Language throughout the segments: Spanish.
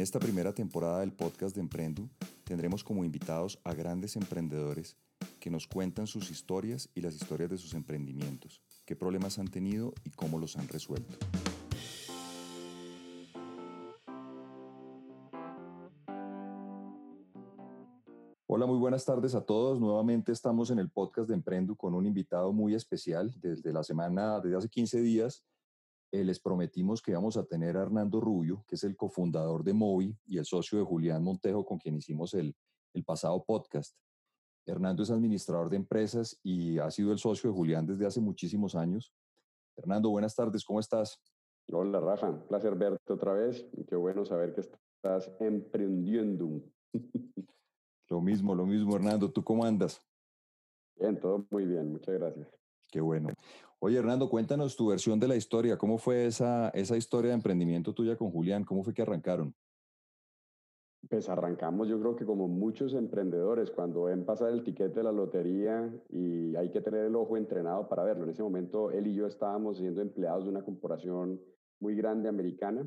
En esta primera temporada del podcast de Emprendu tendremos como invitados a grandes emprendedores que nos cuentan sus historias y las historias de sus emprendimientos, qué problemas han tenido y cómo los han resuelto. Hola, muy buenas tardes a todos. Nuevamente estamos en el podcast de Emprendu con un invitado muy especial. Desde la semana, desde hace 15 días, eh, les prometimos que íbamos a tener a Hernando Rubio, que es el cofundador de Movi y el socio de Julián Montejo, con quien hicimos el, el pasado podcast. Hernando es administrador de empresas y ha sido el socio de Julián desde hace muchísimos años. Hernando, buenas tardes, ¿cómo estás? Hola Rafa, un placer verte otra vez y qué bueno saber que estás emprendiendo. Lo mismo, lo mismo, Hernando, ¿tú cómo andas? Bien, todo muy bien, muchas gracias. Qué bueno. Oye, Hernando, cuéntanos tu versión de la historia. ¿Cómo fue esa, esa historia de emprendimiento tuya con Julián? ¿Cómo fue que arrancaron? Pues arrancamos, yo creo que como muchos emprendedores, cuando ven pasar el tiquete de la lotería y hay que tener el ojo entrenado para verlo. En ese momento, él y yo estábamos siendo empleados de una corporación muy grande americana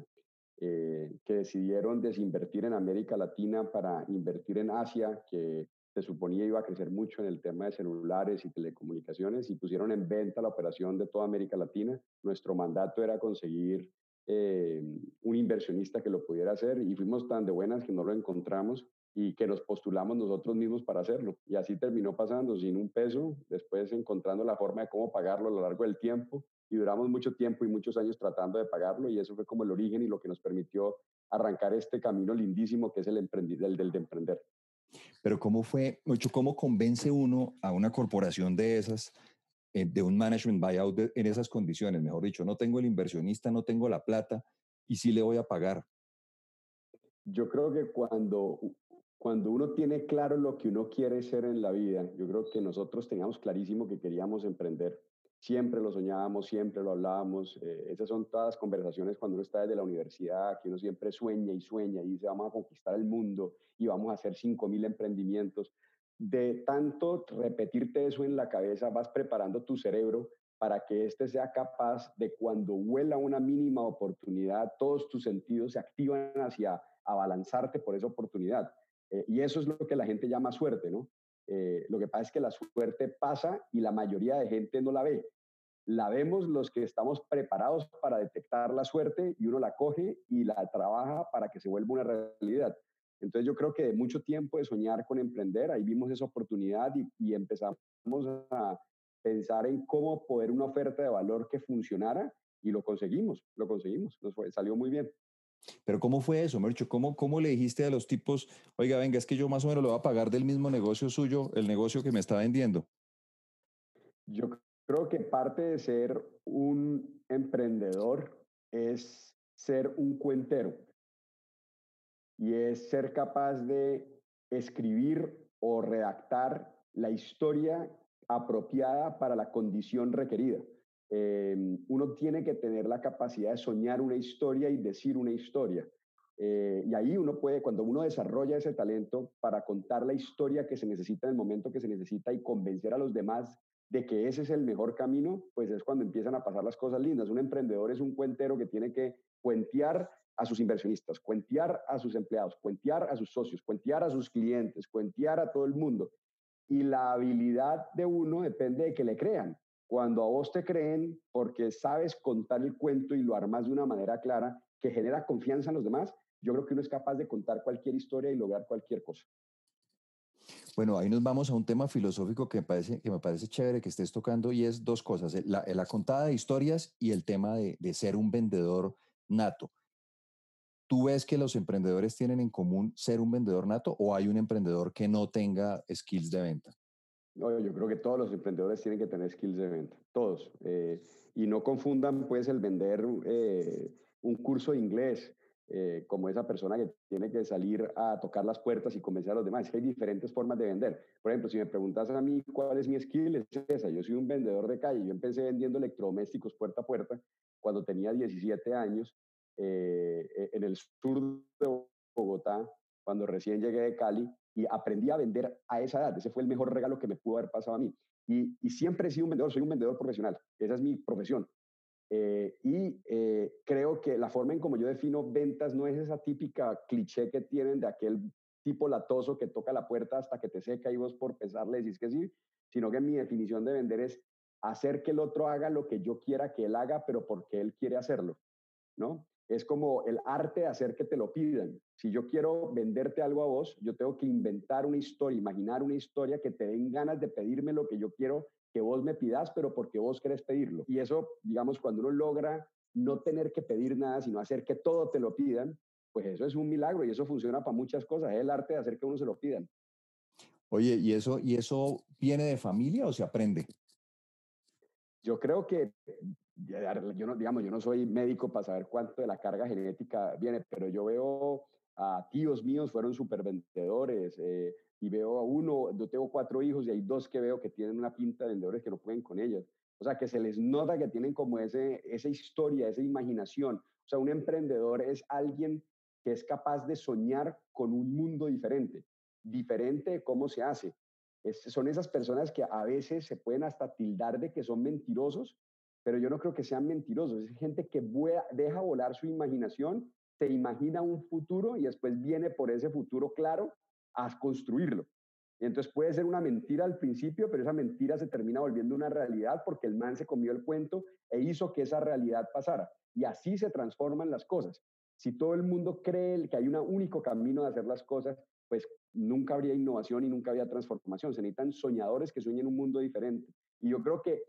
eh, que decidieron desinvertir en América Latina para invertir en Asia, que se suponía iba a crecer mucho en el tema de celulares y telecomunicaciones y pusieron en venta la operación de toda América Latina. Nuestro mandato era conseguir eh, un inversionista que lo pudiera hacer y fuimos tan de buenas que no lo encontramos y que nos postulamos nosotros mismos para hacerlo. Y así terminó pasando, sin un peso, después encontrando la forma de cómo pagarlo a lo largo del tiempo y duramos mucho tiempo y muchos años tratando de pagarlo y eso fue como el origen y lo que nos permitió arrancar este camino lindísimo que es el, el del de emprender. Pero ¿cómo fue, mucho cómo convence uno a una corporación de esas, eh, de un management buyout en esas condiciones? Mejor dicho, no tengo el inversionista, no tengo la plata y sí le voy a pagar. Yo creo que cuando, cuando uno tiene claro lo que uno quiere ser en la vida, yo creo que nosotros teníamos clarísimo que queríamos emprender siempre lo soñábamos, siempre lo hablábamos. Eh, esas son todas conversaciones cuando uno está desde la universidad, que uno siempre sueña y sueña y dice, vamos a conquistar el mundo y vamos a hacer 5.000 emprendimientos. De tanto repetirte eso en la cabeza, vas preparando tu cerebro para que éste sea capaz de cuando huela una mínima oportunidad, todos tus sentidos se activan hacia abalanzarte por esa oportunidad. Eh, y eso es lo que la gente llama suerte, ¿no? Eh, lo que pasa es que la suerte pasa y la mayoría de gente no la ve. La vemos los que estamos preparados para detectar la suerte y uno la coge y la trabaja para que se vuelva una realidad. Entonces yo creo que de mucho tiempo de soñar con emprender, ahí vimos esa oportunidad y, empezamos a pensar en cómo poder una oferta de valor que funcionara y lo conseguimos, lo conseguimos, nos salió muy bien. Pero ¿cómo fue eso, Mercho? ¿Cómo, ¿Cómo le dijiste a los tipos, oiga, venga, es que yo más o menos lo voy a pagar del mismo negocio suyo, el negocio que me está vendiendo? Yo creo que parte de ser un emprendedor es ser un cuentero y es ser capaz de escribir o redactar la historia apropiada para la condición requerida. Em, uno tiene que tener la capacidad de soñar una historia y decir una historia. Eh, y ahí uno puede, cuando uno desarrolla ese talento para contar la historia que se necesita en el momento que se necesita y convencer a los demás de que ese es el mejor camino, pues es cuando empiezan a pasar las cosas lindas. Un emprendedor es un cuentero que tiene que cuentear a sus inversionistas, cuentear a sus empleados, cuentear a sus socios, cuentear a sus clientes, cuentear a todo el mundo. Y la habilidad de uno depende de que le crean. Cuando a vos te creen porque sabes contar el cuento y lo armas de una manera clara que genera confianza en los demás, yo creo que uno es capaz de contar cualquier historia y lograr cualquier cosa. Bueno, ahí nos vamos a un tema filosófico que me parece, que me parece chévere que estés tocando y es dos cosas, la, la contada de historias y el tema de, de ser un vendedor nato. ¿Tú ves que los emprendedores tienen en común ser un vendedor nato o hay un emprendedor que no tenga skills de venta? No, yo creo que todos los emprendedores tienen que tener skills de venta, todos. Eh, y no confundan pues el vender eh, un curso de inglés eh, como esa persona que tiene que salir a tocar las puertas y convencer a los demás. Hay diferentes formas de vender. Por ejemplo, si me preguntas a mí cuál es mi skill, es esa. Yo soy un vendedor de calle. Yo empecé vendiendo electrodomésticos puerta a puerta cuando tenía 17 años en el sur de Bogotá, cuando recién llegué de Cali y aprendí a vender a esa edad. Ese fue el mejor regalo que me pudo haber pasado a mí. Y, siempre he sido un vendedor, soy un vendedor profesional, esa es mi profesión. Eh, y eh, creo que la forma en como yo defino ventas no es esa típica cliché que tienen de aquel tipo latoso que toca la puerta hasta que te seca y vos por pesar le decís que sí, sino que mi definición de vender es hacer que el otro haga lo que yo quiera que él haga, pero porque él quiere hacerlo, ¿no? Es como el arte de hacer que te lo pidan. Si yo quiero venderte algo a vos, yo tengo que inventar una historia, imaginar una historia que te den ganas de pedirme lo que yo quiero que vos me pidas, pero porque vos querés pedirlo. Y eso, digamos, cuando uno logra no tener que pedir nada, sino hacer que todo te lo pidan, pues eso es un milagro y eso funciona para muchas cosas. Es el arte de hacer que uno se lo pidan. Oye, ¿y eso, ¿y eso viene de familia o se aprende? Yo creo que, yo no, digamos, yo no soy médico para saber cuánto de la carga genética viene, pero yo veo a tíos míos fueron súper vendedores eh, y veo a uno, yo tengo cuatro hijos y hay dos que veo que tienen una pinta de vendedores que no pueden con ellos. O sea, que se les nota que tienen como ese, esa historia, esa imaginación. O sea, un emprendedor es alguien que es capaz de soñar con un mundo diferente, diferente de cómo se hace. son esas personas que a veces se pueden hasta tildar de que son mentirosos, pero yo no creo que sean mentirosos. Es gente que deja volar su imaginación, se imagina un futuro y después viene por ese futuro claro a construirlo. Y entonces puede ser una mentira al principio, pero esa mentira se termina volviendo una realidad porque el man se comió el cuento e hizo que esa realidad pasara. Y así se transforman las cosas. Si todo el mundo cree que hay un único camino de hacer las cosas, pues nunca habría innovación y nunca habría transformación. Se necesitan soñadores que sueñen un mundo diferente. Y yo creo que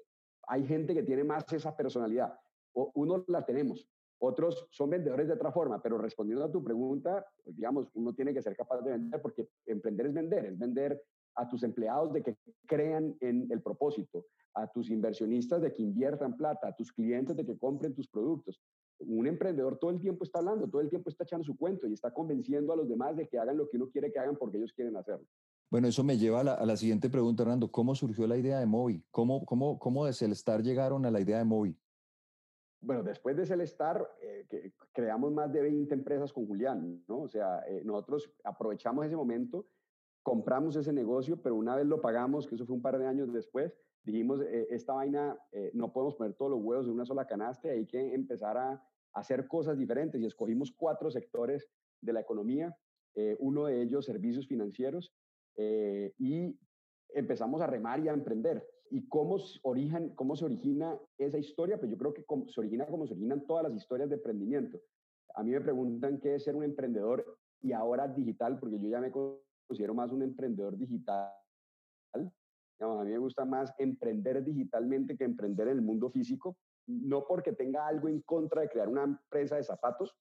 hay gente que tiene más esa personalidad. O uno la tenemos, otros son vendedores de otra forma, pero respondiendo a tu pregunta, digamos, uno tiene que ser capaz de vender porque emprender es vender, es vender a tus empleados de que crean en el propósito, a tus inversionistas de que inviertan plata, a tus clientes de que compren tus productos. Un emprendedor todo el tiempo está hablando, todo el tiempo está echando su cuento y está convenciendo a los demás de que hagan lo que uno quiere que hagan porque ellos quieren hacerlo. Bueno, eso me lleva a la, siguiente pregunta, Hernando. ¿Cómo surgió la idea de Movi? ¿Cómo, cómo, cómo de Celestar llegaron a la idea de Movi? bueno, después de Celestar, eh, creamos más de 20 empresas con Julián, ¿no? O sea, eh, nosotros aprovechamos ese momento, compramos ese negocio, pero una vez lo pagamos, que eso fue un par de años después, dijimos, eh, esta vaina, no podemos poner todos los huevos en una sola canasta, hay que empezar a, hacer cosas diferentes y escogimos cuatro sectores de la economía, uno de ellos servicios financieros, y empezamos a remar y a emprender. ¿Y cómo, origen, cómo se origina esa historia? Pues yo creo que se origina como se originan todas las historias de emprendimiento. A mí me preguntan qué es ser un emprendedor y ahora digital, porque yo ya me considero más un emprendedor digital. a mí me gusta más emprender digitalmente que emprender en el mundo físico, no porque tenga algo en contra de crear una empresa de zapatos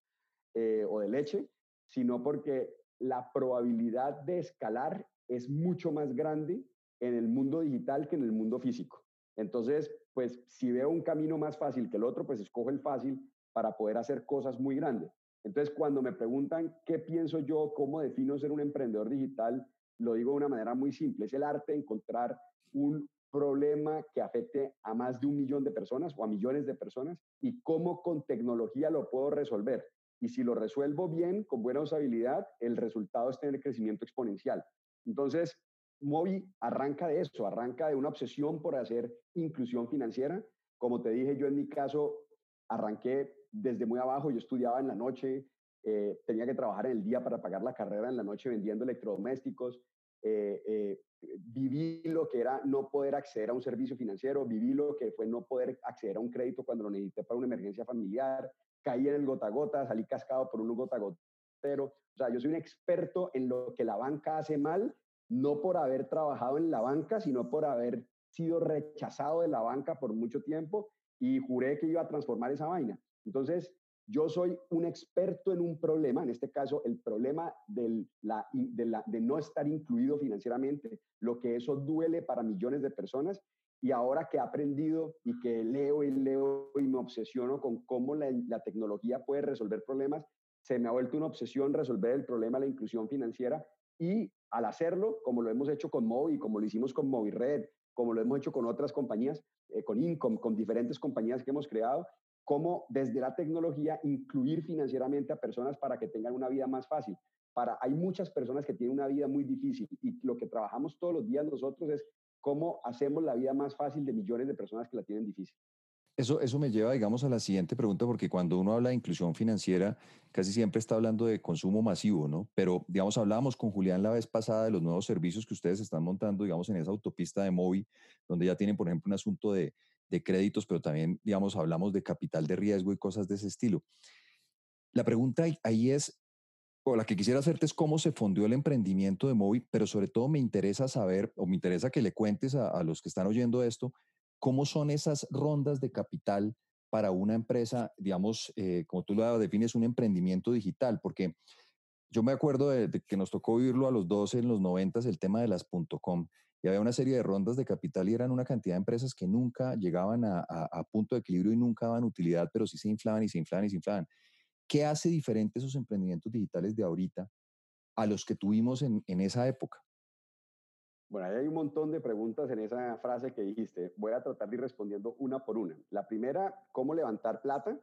eh, o de leche, sino porque la probabilidad de escalar es mucho más grande en el mundo digital que en el mundo físico. Entonces, pues si veo un camino más fácil que el otro, pues escojo el fácil para poder hacer cosas muy grandes. Entonces, cuando me preguntan qué pienso yo, cómo defino ser un emprendedor digital, lo digo de una manera muy simple. Es el arte de encontrar un problema que afecte a más de un millón de personas o a millones de personas y cómo con tecnología lo puedo resolver. Y si lo resuelvo bien, con buena usabilidad, el resultado es tener crecimiento exponencial. Entonces, Movi arranca de eso, arranca de una obsesión por hacer inclusión financiera. Como te dije, yo en mi caso arranqué desde muy abajo, yo estudiaba en la noche, eh, tenía que trabajar en el día para pagar la carrera en la noche vendiendo electrodomésticos, eh, eh, viví lo que era no poder acceder a un servicio financiero, viví lo que fue no poder acceder a un crédito cuando lo necesité para una emergencia familiar, caí en el gota a gota, salí cascado por un gota O sea, yo soy un experto en lo que la banca hace mal no por haber trabajado en la banca, sino por haber sido rechazado de la banca por mucho tiempo y juré que iba a transformar esa vaina. Entonces, yo soy un experto en un problema, en este caso el problema de, no estar incluido financieramente, lo que eso duele para millones de personas. Y ahora que he aprendido y que leo y leo y me obsesiono con cómo la tecnología puede resolver problemas, se me ha vuelto una obsesión resolver el problema de la inclusión financiera y al hacerlo, como lo hemos hecho con Movi, como lo hicimos con Red, como lo hemos hecho con otras compañías, eh, con Incom, con diferentes compañías que hemos creado, cómo desde la tecnología incluir financieramente a personas para que tengan una vida más fácil. Para, hay muchas personas que tienen una vida muy difícil y lo que trabajamos todos los días nosotros es cómo hacemos la vida más fácil de millones de personas que la tienen difícil. Eso, eso me lleva, digamos, a la siguiente pregunta, porque cuando uno habla de inclusión financiera, casi siempre está hablando de consumo masivo, ¿no? Pero, digamos, hablábamos con Julián la vez pasada de los nuevos servicios que ustedes están montando, digamos, en esa autopista de móvil, donde ya tienen, por ejemplo, un asunto de, de créditos, pero también, digamos, hablamos de capital de riesgo y cosas de ese estilo. La pregunta ahí es, o la que quisiera hacerte es cómo se fundió el emprendimiento de Movi, pero sobre todo me interesa saber, o me interesa que le cuentes a, los que están oyendo esto, cómo son esas rondas de capital para una empresa, digamos, eh, como tú lo defines, un emprendimiento digital, porque yo me acuerdo de, que nos tocó vivirlo a los 12 en los 90 el tema de las .com y había una serie de rondas de capital y eran una cantidad de empresas que nunca llegaban a, a punto de equilibrio y nunca daban utilidad, pero sí se inflaban y se inflaban y se inflaban. ¿Qué hace diferente esos emprendimientos digitales de ahorita a los que tuvimos en, esa época? Bueno, ahí hay un montón de preguntas en esa frase que dijiste. Voy a tratar de ir respondiendo una por una. La primera, ¿cómo levantar plata?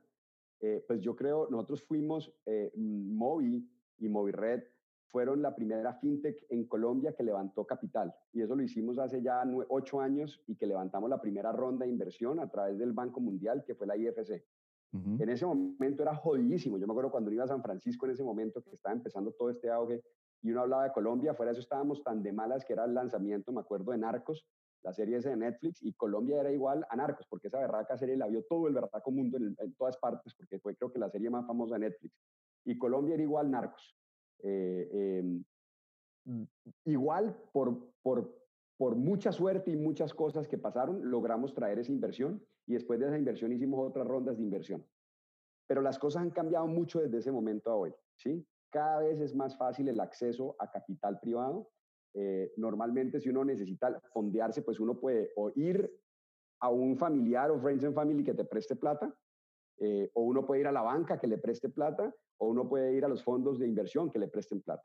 Eh, pues yo creo, nosotros fuimos, eh, Movi y Movired fueron la primera fintech en Colombia que levantó capital. Y eso lo hicimos hace ya ocho años y que levantamos la primera ronda de inversión a través del Banco Mundial, que fue la IFC. En ese momento era jodidísimo. Yo me acuerdo cuando iba a San Francisco en ese momento que estaba empezando todo este auge y uno hablaba de Colombia, fuera de eso estábamos tan de malas que era el lanzamiento, me acuerdo, de Narcos, la serie esa de Netflix, y Colombia era igual a Narcos, porque esa berraca serie la vio todo el berraco mundo en, todas partes, porque fue creo que la serie más famosa de Netflix. Y Colombia era igual Narcos. Eh, em, igual por, por, por mucha suerte y muchas cosas que pasaron, logramos traer esa inversión y después de esa inversión hicimos otras rondas de inversión. Pero las cosas han cambiado mucho desde ese momento a hoy, ¿sí? Cada vez es más fácil el acceso a capital privado. Eh, normalmente si uno necesita fondearse, pues uno puede o ir a un familiar o friends and family que te preste plata, eh, o uno puede ir a la banca que le preste plata, o uno puede ir a los fondos de inversión que le presten plata.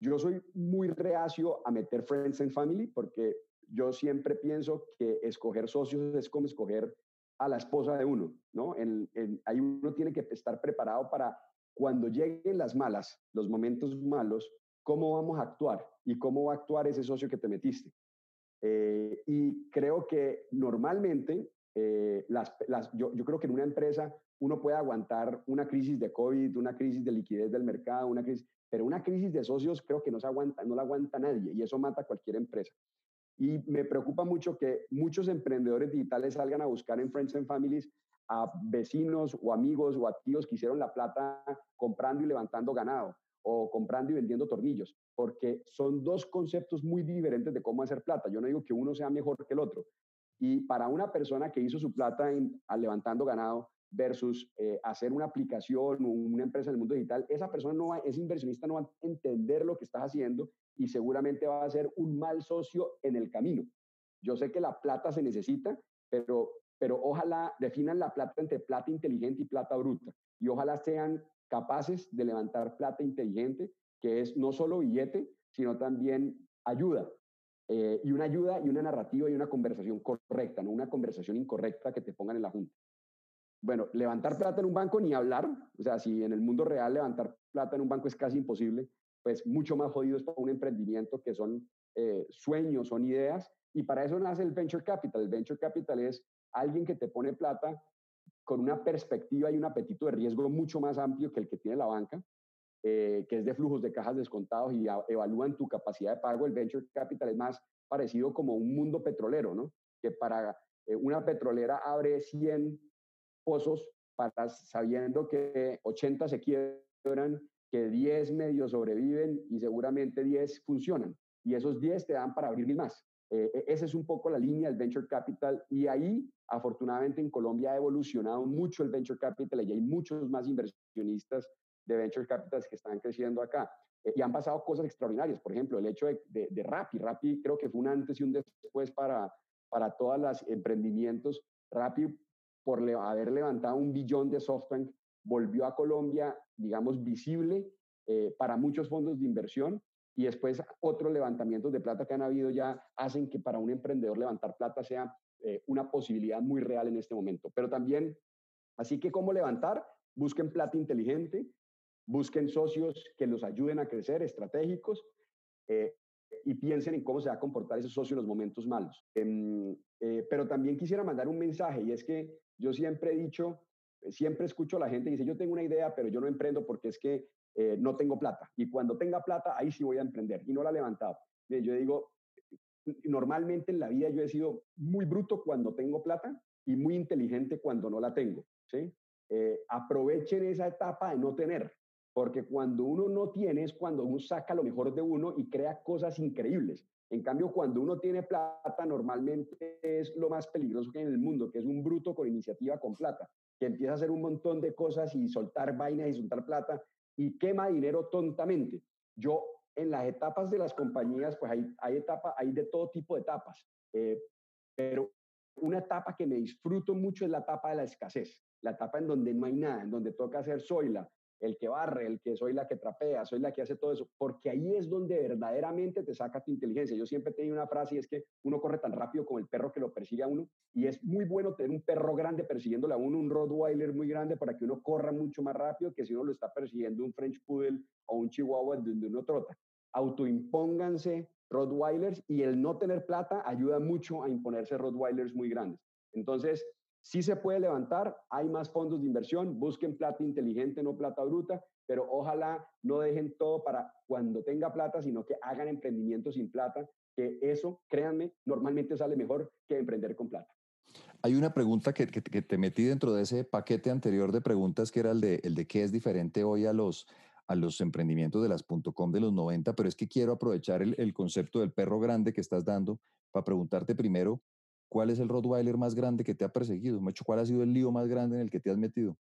Yo soy muy reacio a meter friends and family porque yo siempre pienso que escoger socios es como escoger a la esposa de uno, ¿no? ahí uno tiene que estar preparado para cuando lleguen las malas, los momentos malos, cómo vamos a actuar y cómo va a actuar ese socio que te metiste. Eh, y creo que normalmente, eh, las, yo, creo que en una empresa uno puede aguantar una crisis de COVID, una crisis de liquidez del mercado, una crisis, pero una crisis de socios creo que no, se aguanta, no la aguanta nadie y eso mata a cualquier empresa. Y me preocupa mucho que muchos emprendedores digitales salgan a buscar en Friends and Families a vecinos o amigos o a tíos que hicieron la plata comprando y levantando ganado o comprando y vendiendo tornillos, porque son dos conceptos muy diferentes de cómo hacer plata. Yo no digo que uno sea mejor que el otro. Y para una persona que hizo su plata en, levantando ganado, versus eh, hacer una aplicación o una empresa en el mundo digital, esa persona no va, ese inversionista no va a entender lo que estás haciendo y seguramente va a ser un mal socio en el camino. Yo sé que la plata se necesita, pero, pero ojalá definan la plata entre plata inteligente y plata bruta y ojalá sean capaces de levantar plata inteligente, que es no solo billete, sino también ayuda. Eh, y una ayuda y una narrativa y una conversación correcta, no una conversación incorrecta que te pongan en la junta. Bueno, levantar plata en un banco ni hablar, o sea, si en el mundo real levantar plata en un banco es casi imposible, pues mucho más jodido es para un emprendimiento que son eh, sueños, son ideas, y para eso nace el venture capital. El venture capital es alguien que te pone plata con una perspectiva y un apetito de riesgo mucho más amplio que el que tiene la banca, eh, que es de flujos de cajas descontados y evalúan tu capacidad de pago. El venture capital es más parecido como un mundo petrolero, ¿no? Que para eh, una petrolera abre 100 pozos para sabiendo que 80 se quiebran, que 10 medios sobreviven y seguramente 10 funcionan. Y esos 10 te dan para abrir más. Eh, e, esa es un poco la línea del venture capital y ahí, afortunadamente, en Colombia ha evolucionado mucho el venture capital y hay muchos más inversionistas de venture capital que están creciendo acá. Eh, y han pasado cosas extraordinarias. Por ejemplo, el hecho de, de, de creo que fue un antes y un después para, para todos los emprendimientos. Rappi por haber levantado un billón de SoftBank, volvió a Colombia, digamos, visible eh, para muchos fondos de inversión y después otros levantamientos de plata que han habido ya hacen que para un emprendedor levantar plata sea eh, una posibilidad muy real en este momento. Pero también, así que cómo levantar, busquen plata inteligente, busquen socios que los ayuden a crecer, estratégicos. Eh, y piensen en cómo se va a comportar ese socio en los momentos malos. Em, eh, pero también quisiera mandar un mensaje y es que yo siempre he dicho, siempre escucho a la gente y dice, yo tengo una idea, pero yo no emprendo porque es que eh, no tengo plata. Y cuando tenga plata, ahí sí voy a emprender. Y no la he levantado. Yo digo, normalmente en la vida yo he sido muy bruto cuando tengo plata y muy inteligente cuando no la tengo. ¿sí? Eh, aprovechen esa etapa de no tener, porque cuando uno no tiene es cuando uno saca lo mejor de uno y crea cosas increíbles. En cambio, cuando uno tiene plata, normalmente es lo más peligroso que hay en el mundo, que es un bruto con iniciativa con plata, que empieza a hacer un montón de cosas y soltar vainas y soltar plata y quema dinero tontamente. Yo en las etapas de las compañías, pues hay, hay, etapa, hay de todo tipo de etapas, eh, pero una etapa que me disfruto mucho es la etapa de la escasez, la etapa en donde no hay nada, en donde toca hacer soila, el que barre, el que soy la que trapea, soy la que hace todo eso, porque ahí es donde verdaderamente te saca tu inteligencia. Yo siempre tengo una frase y es que uno corre tan rápido como el perro que lo persigue a uno y es muy bueno tener un perro grande persiguiéndole a uno, un Rottweiler muy grande para que uno corra mucho más rápido que si uno lo está persiguiendo un French Poodle o un Chihuahua donde uno trota. Autoimpónganse Rottweilers y el no tener plata ayuda mucho a imponerse Rottweilers muy grandes. Entonces, Sí se puede levantar, hay más fondos de inversión, busquen plata inteligente, no plata bruta, pero ojalá no dejen todo para cuando tenga plata, sino que hagan emprendimientos sin plata, que eso, créanme, normalmente sale mejor que emprender con plata. Hay una pregunta que, te metí dentro de ese paquete anterior de preguntas, que era el de, el de qué es diferente hoy a los, a los emprendimientos de las .com de los 90, pero es que quiero aprovechar el concepto del perro grande que estás dando para preguntarte primero, ¿Cuál es el Rottweiler más grande que te ha perseguido? ¿Cuál ha sido el lío más grande en el que te has metido?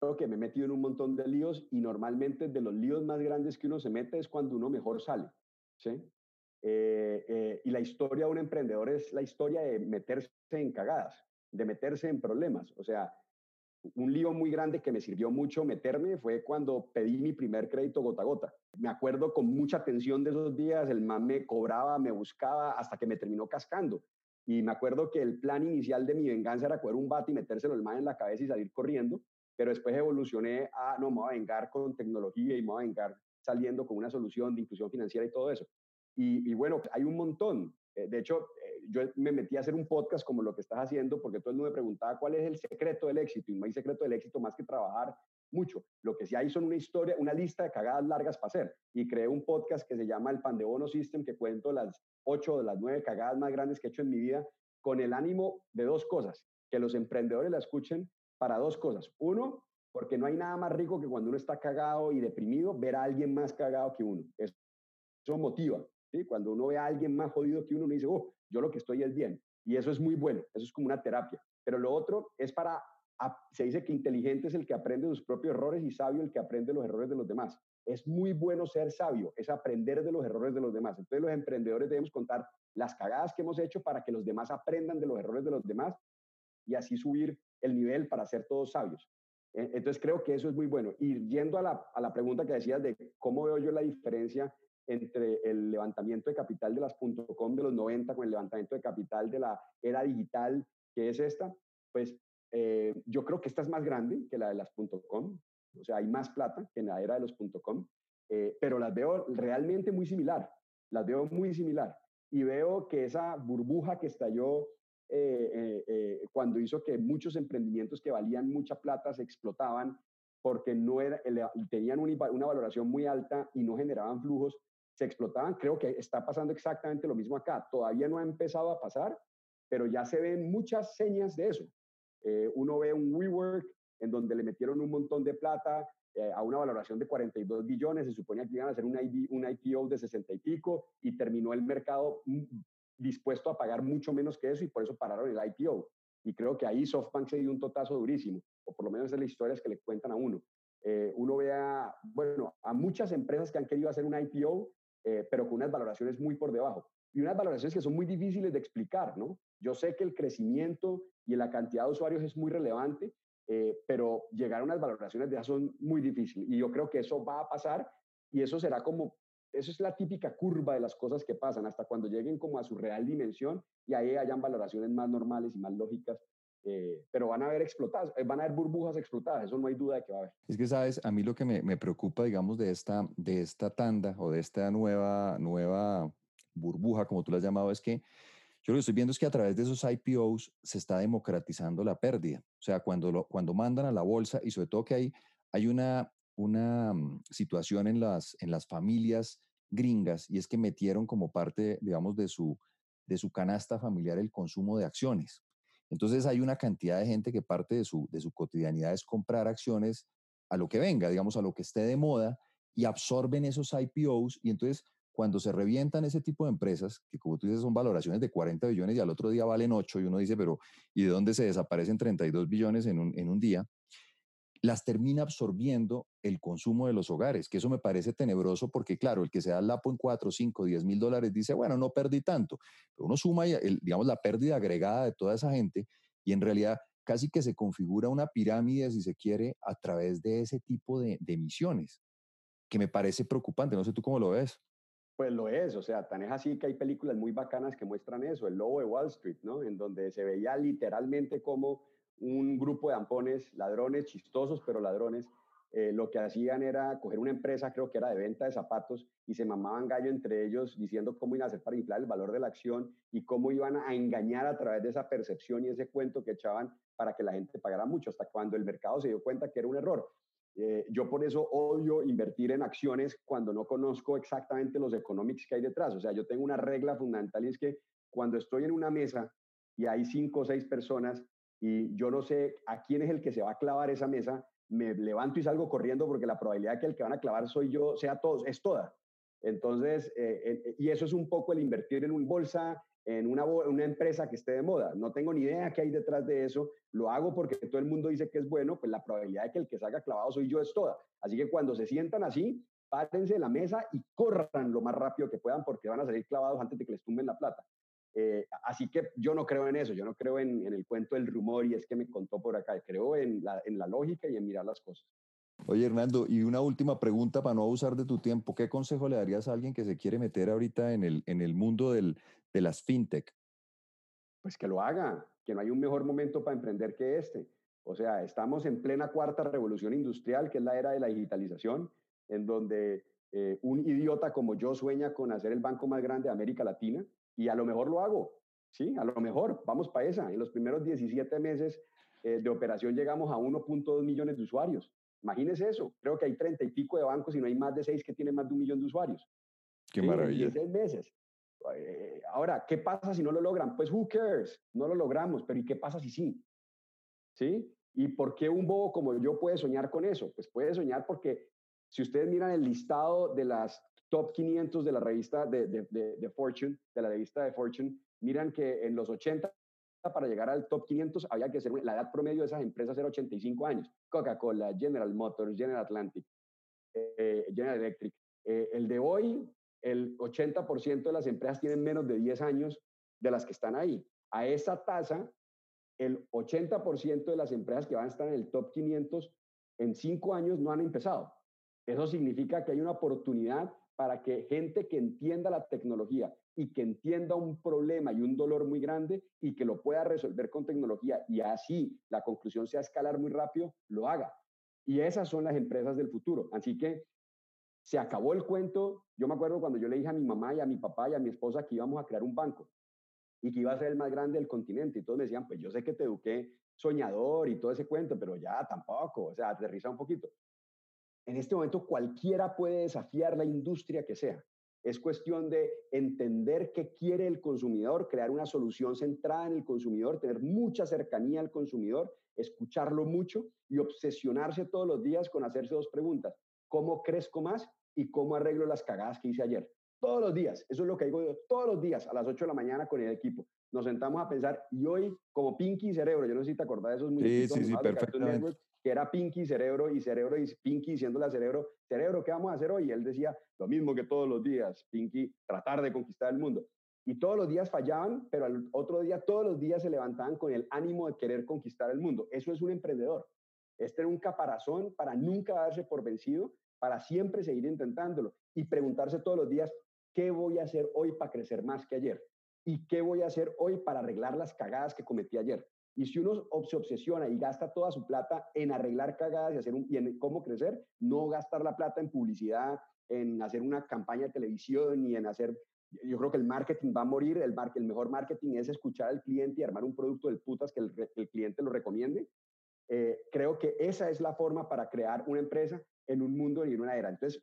Creo que me he metido en un montón de líos y normalmente de los líos más grandes que uno se mete es cuando uno mejor sale. ¿sí? Eh, eh, y la historia de un emprendedor es la historia de meterse en cagadas, de meterse en problemas. O sea, un lío muy grande que me sirvió mucho meterme fue cuando pedí mi primer crédito gota a gota. Me acuerdo con mucha tensión de esos días, el man me cobraba, me buscaba hasta que me terminó cascando. Y me acuerdo que el plan inicial de mi venganza era coger un bate y metérselo el man en la cabeza y salir corriendo, pero después evolucioné a, no, me voy a vengar con tecnología y me voy a vengar saliendo con una solución de inclusión financiera y todo eso. Y, bueno, hay un montón. Eh, de hecho, eh, yo me metí a hacer un podcast como lo que estás haciendo porque todo el mundo me preguntaba cuál es el secreto del éxito y no hay secreto del éxito más que trabajar mucho. Lo que sí hay son una historia, una lista de cagadas largas para hacer. Y creé un podcast que se llama El Pan de Bono System, que cuento las ocho de las nueve cagadas más grandes que he hecho en mi vida, con el ánimo de dos cosas, que los emprendedores la escuchen para dos cosas. Uno, porque no hay nada más rico que cuando uno está cagado y deprimido, ver a alguien más cagado que uno. Eso, motiva. ¿sí? Cuando uno ve a alguien más jodido que uno, uno dice, oh, yo lo que estoy es bien. Y eso es muy bueno, eso es como una terapia. Pero lo otro es para se dice que inteligente es el que aprende sus propios errores y sabio el que aprende los errores de los demás. Es muy bueno ser sabio, es aprender de los errores de los demás. Entonces los emprendedores debemos contar las cagadas que hemos hecho para que los demás aprendan de los errores de los demás y así subir el nivel para ser todos sabios. E, entonces creo que eso es muy bueno. Y yendo a la, a la pregunta que decías de cómo veo yo la diferencia entre el levantamiento de capital de las .com de los 90 con el levantamiento de capital de la era digital que es esta, pues eh, yo creo que esta es más grande que la de las .com, o sea, hay más plata que en la era de los .com, eh, pero las veo realmente muy similar, las veo muy similar. Y veo que esa burbuja que estalló eh, cuando hizo que muchos emprendimientos que valían mucha plata se explotaban porque no era, tenían una valoración muy alta y no generaban flujos, se explotaban. Creo que está pasando exactamente lo mismo acá. Todavía no ha empezado a pasar, pero ya se ven muchas señas de eso. Eh, uno ve un WeWork en donde le metieron un montón de plata eh, a una valoración de 42 billones, se suponía que iban a hacer un, un IPO de 60 y pico y terminó el mercado mm, dispuesto a pagar mucho menos que eso y por eso pararon el IPO. Y creo que ahí SoftBank se dio un totazo durísimo, o por lo menos es las historias que le cuentan a uno. Eh, uno ve a, bueno, a muchas empresas que han querido hacer un IPO, pero con unas valoraciones muy por debajo. Y unas valoraciones que son muy difíciles de explicar, ¿no? Yo sé que el crecimiento y la cantidad de usuarios es muy relevante, eh, pero llegar a unas valoraciones de esas son muy difíciles. Y yo creo que eso va a pasar y eso será como, eso es la típica curva de las cosas que pasan, hasta cuando lleguen como a su real dimensión y ahí hayan valoraciones más normales y más lógicas eh, pero van a haber explotadas, eh, van a haber burbujas explotadas, eso no hay duda de que va a haber. Es que, sabes, a mí lo que me, me preocupa, digamos, de esta, de esta tanda o de esta nueva, nueva burbuja, como tú la has llamado, es que yo lo que estoy viendo es que a través de esos IPOs se está democratizando la pérdida. O sea, cuando, lo, cuando mandan a la bolsa y sobre todo que hay, hay una, una mm, situación en las, en las familias gringas y es que metieron como parte, digamos, de su, de su canasta familiar el consumo de acciones. Entonces hay una cantidad de gente que parte de su, de su cotidianidad es comprar acciones a lo que venga, digamos, a lo que esté de moda y absorben esos IPOs y entonces cuando se revientan ese tipo de empresas, que como tú dices son valoraciones de 40 billones y al otro día valen 8 y uno dice, pero ¿y de dónde se desaparecen 32 billones en un, en un día? las termina absorbiendo el consumo de los hogares, que eso me parece tenebroso porque, claro, el que se da el lapo en 4, 5, 10 mil dólares dice, bueno, no perdí tanto, pero uno suma, el, digamos, la pérdida agregada de toda esa gente y en realidad casi que se configura una pirámide, si se quiere, a través de ese tipo de, de que me parece preocupante. No sé tú cómo lo ves. Pues lo es, o sea, tan es así que hay películas muy bacanas que muestran eso, el lobo de Wall Street, ¿no? En donde se veía literalmente como un grupo de ampones, ladrones, chistosos, pero ladrones, eh, lo que hacían era coger una empresa, creo que era de venta de zapatos, y se mamaban gallo entre ellos diciendo cómo iban a hacer para inflar el valor de la acción y cómo iban a engañar a través de esa percepción y ese cuento que echaban para que la gente pagara mucho, hasta cuando el mercado se dio cuenta que era un error. Eh, yo por eso odio invertir en acciones cuando no conozco exactamente los economics que hay detrás. O sea, yo tengo una regla fundamental y es que cuando estoy en una mesa y hay cinco o seis personas, y yo no sé a quién es el que se va a clavar esa mesa, me levanto y salgo corriendo porque la probabilidad de que el que van a clavar soy yo, sea todos, es toda. Entonces, eh, y eso es un poco el invertir en una bolsa, en una, una empresa que esté de moda. No tengo ni idea qué hay detrás de eso, lo hago porque todo el mundo dice que es bueno, pues la probabilidad de que el que salga clavado soy yo es toda. Así que cuando se sientan así, párense de la mesa y corran lo más rápido que puedan porque van a salir clavados antes de que les tumben la plata. Eh, así que yo no creo en eso, yo no creo en, el cuento del rumor y es que me contó por acá, creo en la, en la lógica y en mirar las cosas. Oye, Hernando, y una última pregunta para no abusar de tu tiempo. ¿Qué consejo le darías a alguien que se quiere meter ahorita en el, en el mundo del, de las fintech? Pues que lo haga, que no hay un mejor momento para emprender que este. O sea, estamos en plena cuarta revolución industrial, que es la era de la digitalización, en donde eh, un idiota como yo sueña con hacer el banco más grande de América Latina, y a lo mejor lo hago, ¿sí? A lo mejor, vamos para esa. En los primeros 17 meses eh, de operación llegamos a 1.2 millones de usuarios. Imagínese eso. Creo que hay 30 y pico de bancos y no hay más de 6 que tienen más de un millón de usuarios. Qué maravilla. En 16 meses. Eh, ahora, ¿qué pasa si no lo logran? Pues who cares? No lo logramos, pero ¿y qué pasa si sí? ¿Sí? ¿Y por qué un bobo como yo puede soñar con eso? Pues puede soñar porque si ustedes miran el listado de las top 500 de la revista de, de, Fortune, de la revista de Fortune, miran que en los 80 para llegar al top 500 había que ser, la edad promedio de esas empresas era 85 años. Coca-Cola, General Motors, General Atlantic, eh, General Electric. Eh, el de hoy, el 80% de las empresas tienen menos de 10 años de las que están ahí. A esa tasa, el 80% de las empresas que van a estar en el top 500 en 5 años no han empezado. Eso significa que hay una oportunidad para que gente que entienda la tecnología y que entienda un problema y un dolor muy grande y que lo pueda resolver con tecnología y así la conclusión sea escalar muy rápido, lo haga. Y esas son las empresas del futuro. Así que se acabó el cuento. Yo me acuerdo cuando yo le dije a mi mamá y a mi papá y a mi esposa que íbamos a crear un banco y que iba a ser el más grande del continente. Y todos me decían, pues yo sé que te eduqué soñador y todo ese cuento, pero ya tampoco, o sea, aterriza un poquito. En este momento cualquiera puede desafiar la industria que sea. Es cuestión de entender qué quiere el consumidor, crear una solución centrada en el consumidor, tener mucha cercanía al consumidor, escucharlo mucho y obsesionarse todos los días con hacerse dos preguntas. ¿Cómo crezco más y cómo arreglo las cagadas que hice ayer? Todos los días, eso es lo que digo yo, todos los días a las 8 de la mañana con el equipo. Nos sentamos a pensar y hoy, como Pinky Cerebro, yo no sé si te acordás de esos Sí, sí, sí, perfectamente que era Pinky Cerebro y Cerebro y Pinky diciéndole a Cerebro, Cerebro, ¿qué vamos a hacer hoy? Y él decía lo mismo que todos los días, Pinky, tratar de conquistar el mundo. Y todos los días fallaban, pero al otro día, todos los días se levantaban con el ánimo de querer conquistar el mundo. Eso es un emprendedor. Es tener un caparazón para nunca darse por vencido, para siempre seguir intentándolo y preguntarse todos los días, ¿qué voy a hacer hoy para crecer más que ayer? ¿Y qué voy a hacer hoy para arreglar las cagadas que cometí ayer? Y si uno se obsesiona y gasta toda su plata en arreglar cagadas y, hacer un, y cómo crecer, no gastar la plata en publicidad, en hacer una campaña de televisión y en hacer... Yo creo que el marketing va a morir, el, mejor marketing es escuchar al cliente y armar un producto del putas que el cliente lo recomiende. Eh, creo que esa es la forma para crear una empresa en un mundo y en una era. Entonces,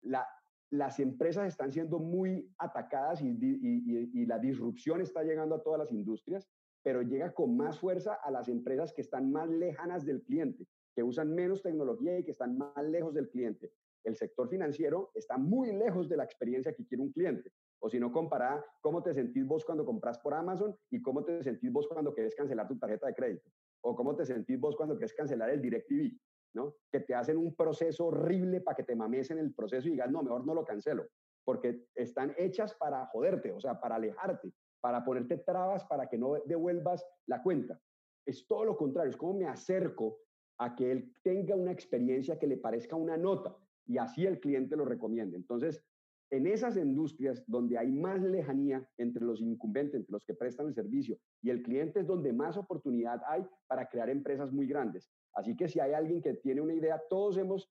la, las empresas están siendo muy atacadas y, y, la disrupción está llegando a todas las industrias, pero llega con más fuerza a las empresas que están más lejanas del cliente, que usan menos tecnología y que están más lejos del cliente. El sector financiero está muy lejos de la experiencia que quiere un cliente. O si no, compara cómo te sentís vos cuando compras por Amazon y cómo te sentís vos cuando querés cancelar tu tarjeta de crédito. O cómo te sentís vos cuando querés cancelar el DirecTV. ¿no? Que te hacen un proceso horrible para que te mames en el proceso y digas, no, mejor no lo cancelo, porque están hechas para joderte, o sea, para alejarte, para ponerte trabas para que no devuelvas la cuenta. Es todo lo contrario, es como me acerco a que él tenga una experiencia que le parezca una nota y así el cliente lo recomiende. Entonces, en esas industrias donde hay más lejanía entre los incumbentes, entre los que prestan el servicio y el cliente es donde más oportunidad hay para crear empresas muy grandes. Así que si hay alguien que tiene una idea, todos hemos,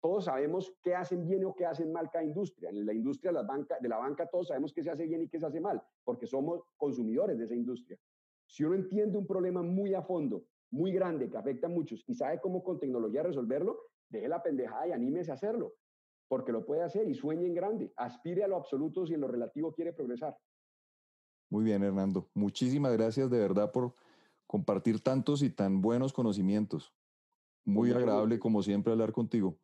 todos sabemos qué hacen bien o qué hacen mal cada industria. En la industria de la, banca, de la banca todos sabemos qué se hace bien y qué se hace mal, porque somos consumidores de esa industria. Si uno entiende un problema muy a fondo, muy grande, que afecta a muchos y sabe cómo con tecnología resolverlo, deje la pendejada y anímese a hacerlo, porque lo puede hacer y sueñe en grande, aspire a lo absoluto si en lo relativo quiere progresar. Muy bien, Hernando. Muchísimas gracias de verdad por compartir tantos y tan buenos conocimientos. Muy agradable, como siempre, hablar contigo.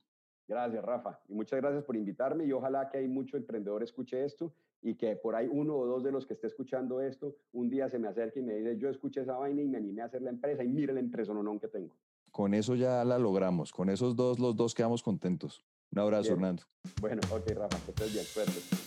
Gracias, Rafa. Y muchas gracias por invitarme y ojalá que hay mucho emprendedor escuche esto y que por ahí uno o dos de los que esté escuchando esto un día se me acerque y me dice, yo escuché esa vaina y me animé a hacer la empresa y mire la empresa no, no que tengo. Con eso ya la logramos. Con esos dos, los dos quedamos contentos. Un abrazo, Hernando. Bueno, ok, Rafa, que estés bien. Suerte.